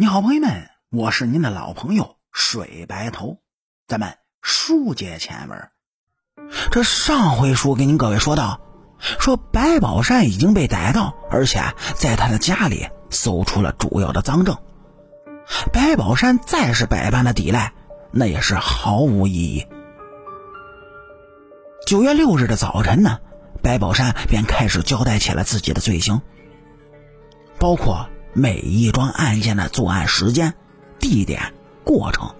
你好，朋友们，我是您的老朋友水白头，咱们书接前文。这上回书给您各位说到，说白宝山已经被逮到，而且在他的家里搜出了主要的赃证。白宝山再是百般的抵赖，那也是毫无意义。九月六日的早晨呢，白宝山便开始交代起了自己的罪行，包括。每一桩案件的作案时间、地点、过程，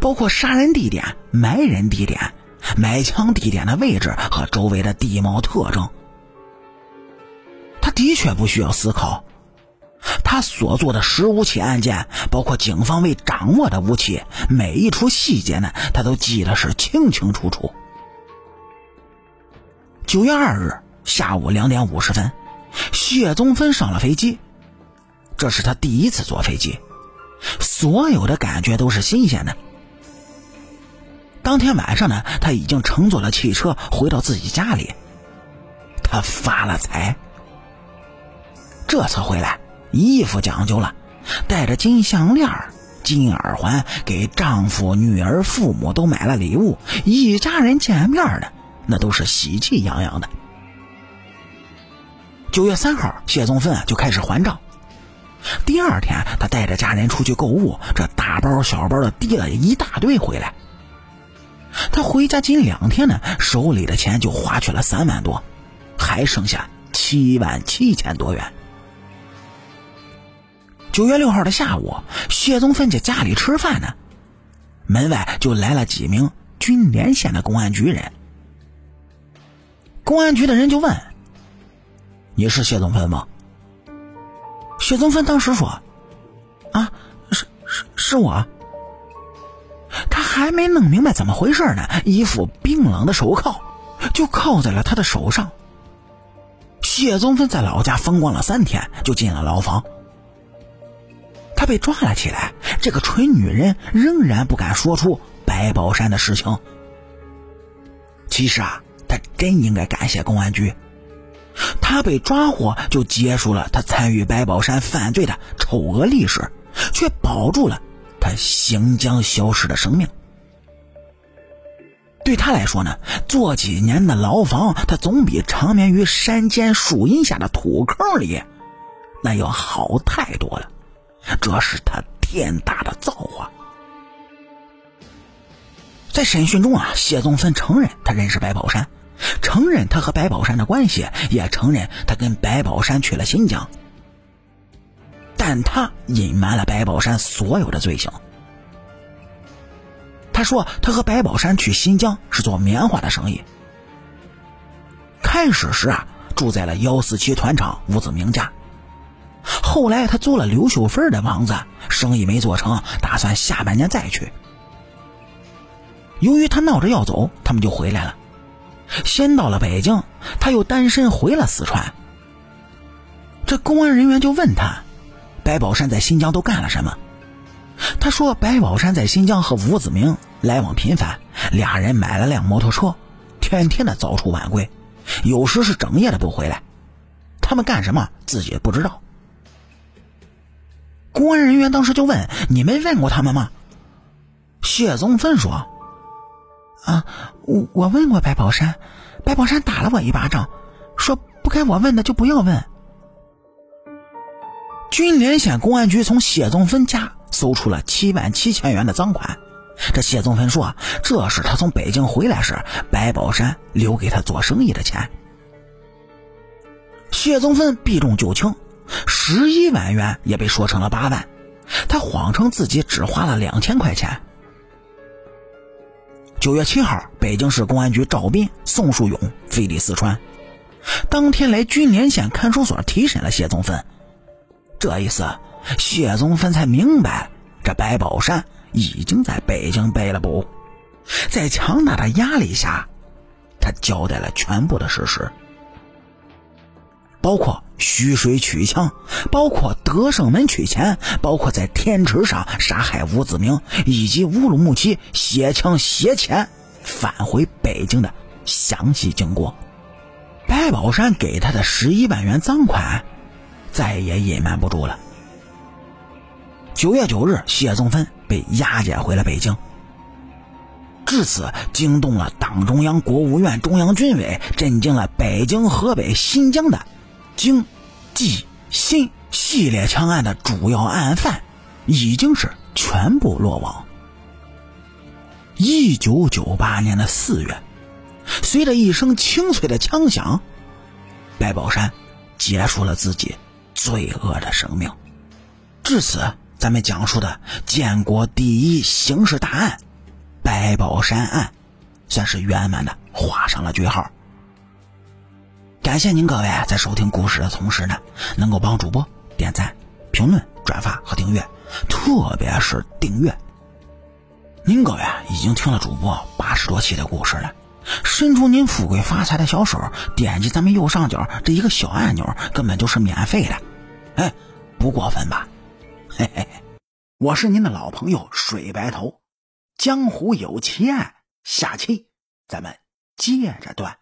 包括杀人地点、埋人地点、埋枪地点的位置和周围的地貌特征，他的确不需要思考。他所做的十五起案件，包括警方未掌握的武器，每一处细节呢，他都记得是清清楚楚。九月二日下午两点五十分，谢宗芬上了飞机。这是他第一次坐飞机，所有的感觉都是新鲜的。当天晚上呢，他已经乘坐了汽车回到自己家里。他发了财，这次回来衣服讲究了，带着金项链、金耳环，给丈夫、女儿、父母都买了礼物，一家人见面呢，那都是喜气洋洋的。九月三号，谢宗芬就开始还账。第二天，他带着家人出去购物，这大包小包的提了一大堆回来。他回家仅两天呢，手里的钱就花去了三万多，还剩下七万七千多元。九月六号的下午，谢宗芬在家里吃饭呢，门外就来了几名军连县的公安局人。公安局的人就问：“你是谢宗芬吗？”谢宗芬当时说：“啊，是是是我。”他还没弄明白怎么回事呢，一副冰冷的手铐就铐在了他的手上。谢宗芬在老家风光了三天，就进了牢房。他被抓了起来，这个蠢女人仍然不敢说出白宝山的事情。其实啊，他真应该感谢公安局。他被抓获，就结束了他参与白宝山犯罪的丑恶历史，却保住了他行将消失的生命。对他来说呢，坐几年的牢房，他总比长眠于山间树荫下的土坑里那要好太多了。这是他天大的造化。在审讯中啊，谢宗芬承认他认识白宝山。承认他和白宝山的关系，也承认他跟白宝山去了新疆，但他隐瞒了白宝山所有的罪行。他说他和白宝山去新疆是做棉花的生意，开始时啊住在了幺四七团长吴子明家，后来他租了刘秀芬的房子，生意没做成，打算下半年再去。由于他闹着要走，他们就回来了。先到了北京，他又单身回了四川。这公安人员就问他：“白宝山在新疆都干了什么？”他说：“白宝山在新疆和吴子明来往频繁，俩人买了辆摩托车，天天的早出晚归，有时是整夜的不回来。他们干什么自己不知道。”公安人员当时就问：“你没问过他们吗？”谢宗芬说。啊，我我问过白宝山，白宝山打了我一巴掌，说不该我问的就不要问。军连县公安局从谢宗芬家搜出了七万七千元的赃款，这谢宗芬说这是他从北京回来时白宝山留给他做生意的钱。谢宗芬避重就轻，十一万元也被说成了八万，他谎称自己只花了两千块钱。九月七号，北京市公安局赵斌、宋树勇飞抵四川，当天来军连县看守所提审了谢宗芬。这一次，谢宗芬才明白，这白宝山已经在北京背了捕。在强大的压力下，他交代了全部的事实。包括徐水取枪，包括德胜门取钱，包括在天池上杀害吴子明，以及乌鲁木齐携枪携钱返回北京的详细经过。白宝山给他的十一万元赃款，再也隐瞒不住了。九月九日，谢宗芬被押解回了北京。至此，惊动了党中央、国务院、中央军委，震惊了北京、河北、新疆的京、冀、新系列枪案的主要案犯，已经是全部落网。一九九八年的四月，随着一声清脆的枪响，白宝山结束了自己罪恶的生命。至此，咱们讲述的建国第一刑事大案——白宝山案，算是圆满的画上了句号。感谢您各位在收听故事的同时呢，能够帮主播点赞、评论、转发和订阅，特别是订阅。您各位已经听了主播八十多期的故事了，伸出您富贵发财的小手，点击咱们右上角这一个小按钮，根本就是免费的，哎，不过分吧？嘿嘿，我是您的老朋友水白头，江湖有奇案，下期咱们接着断。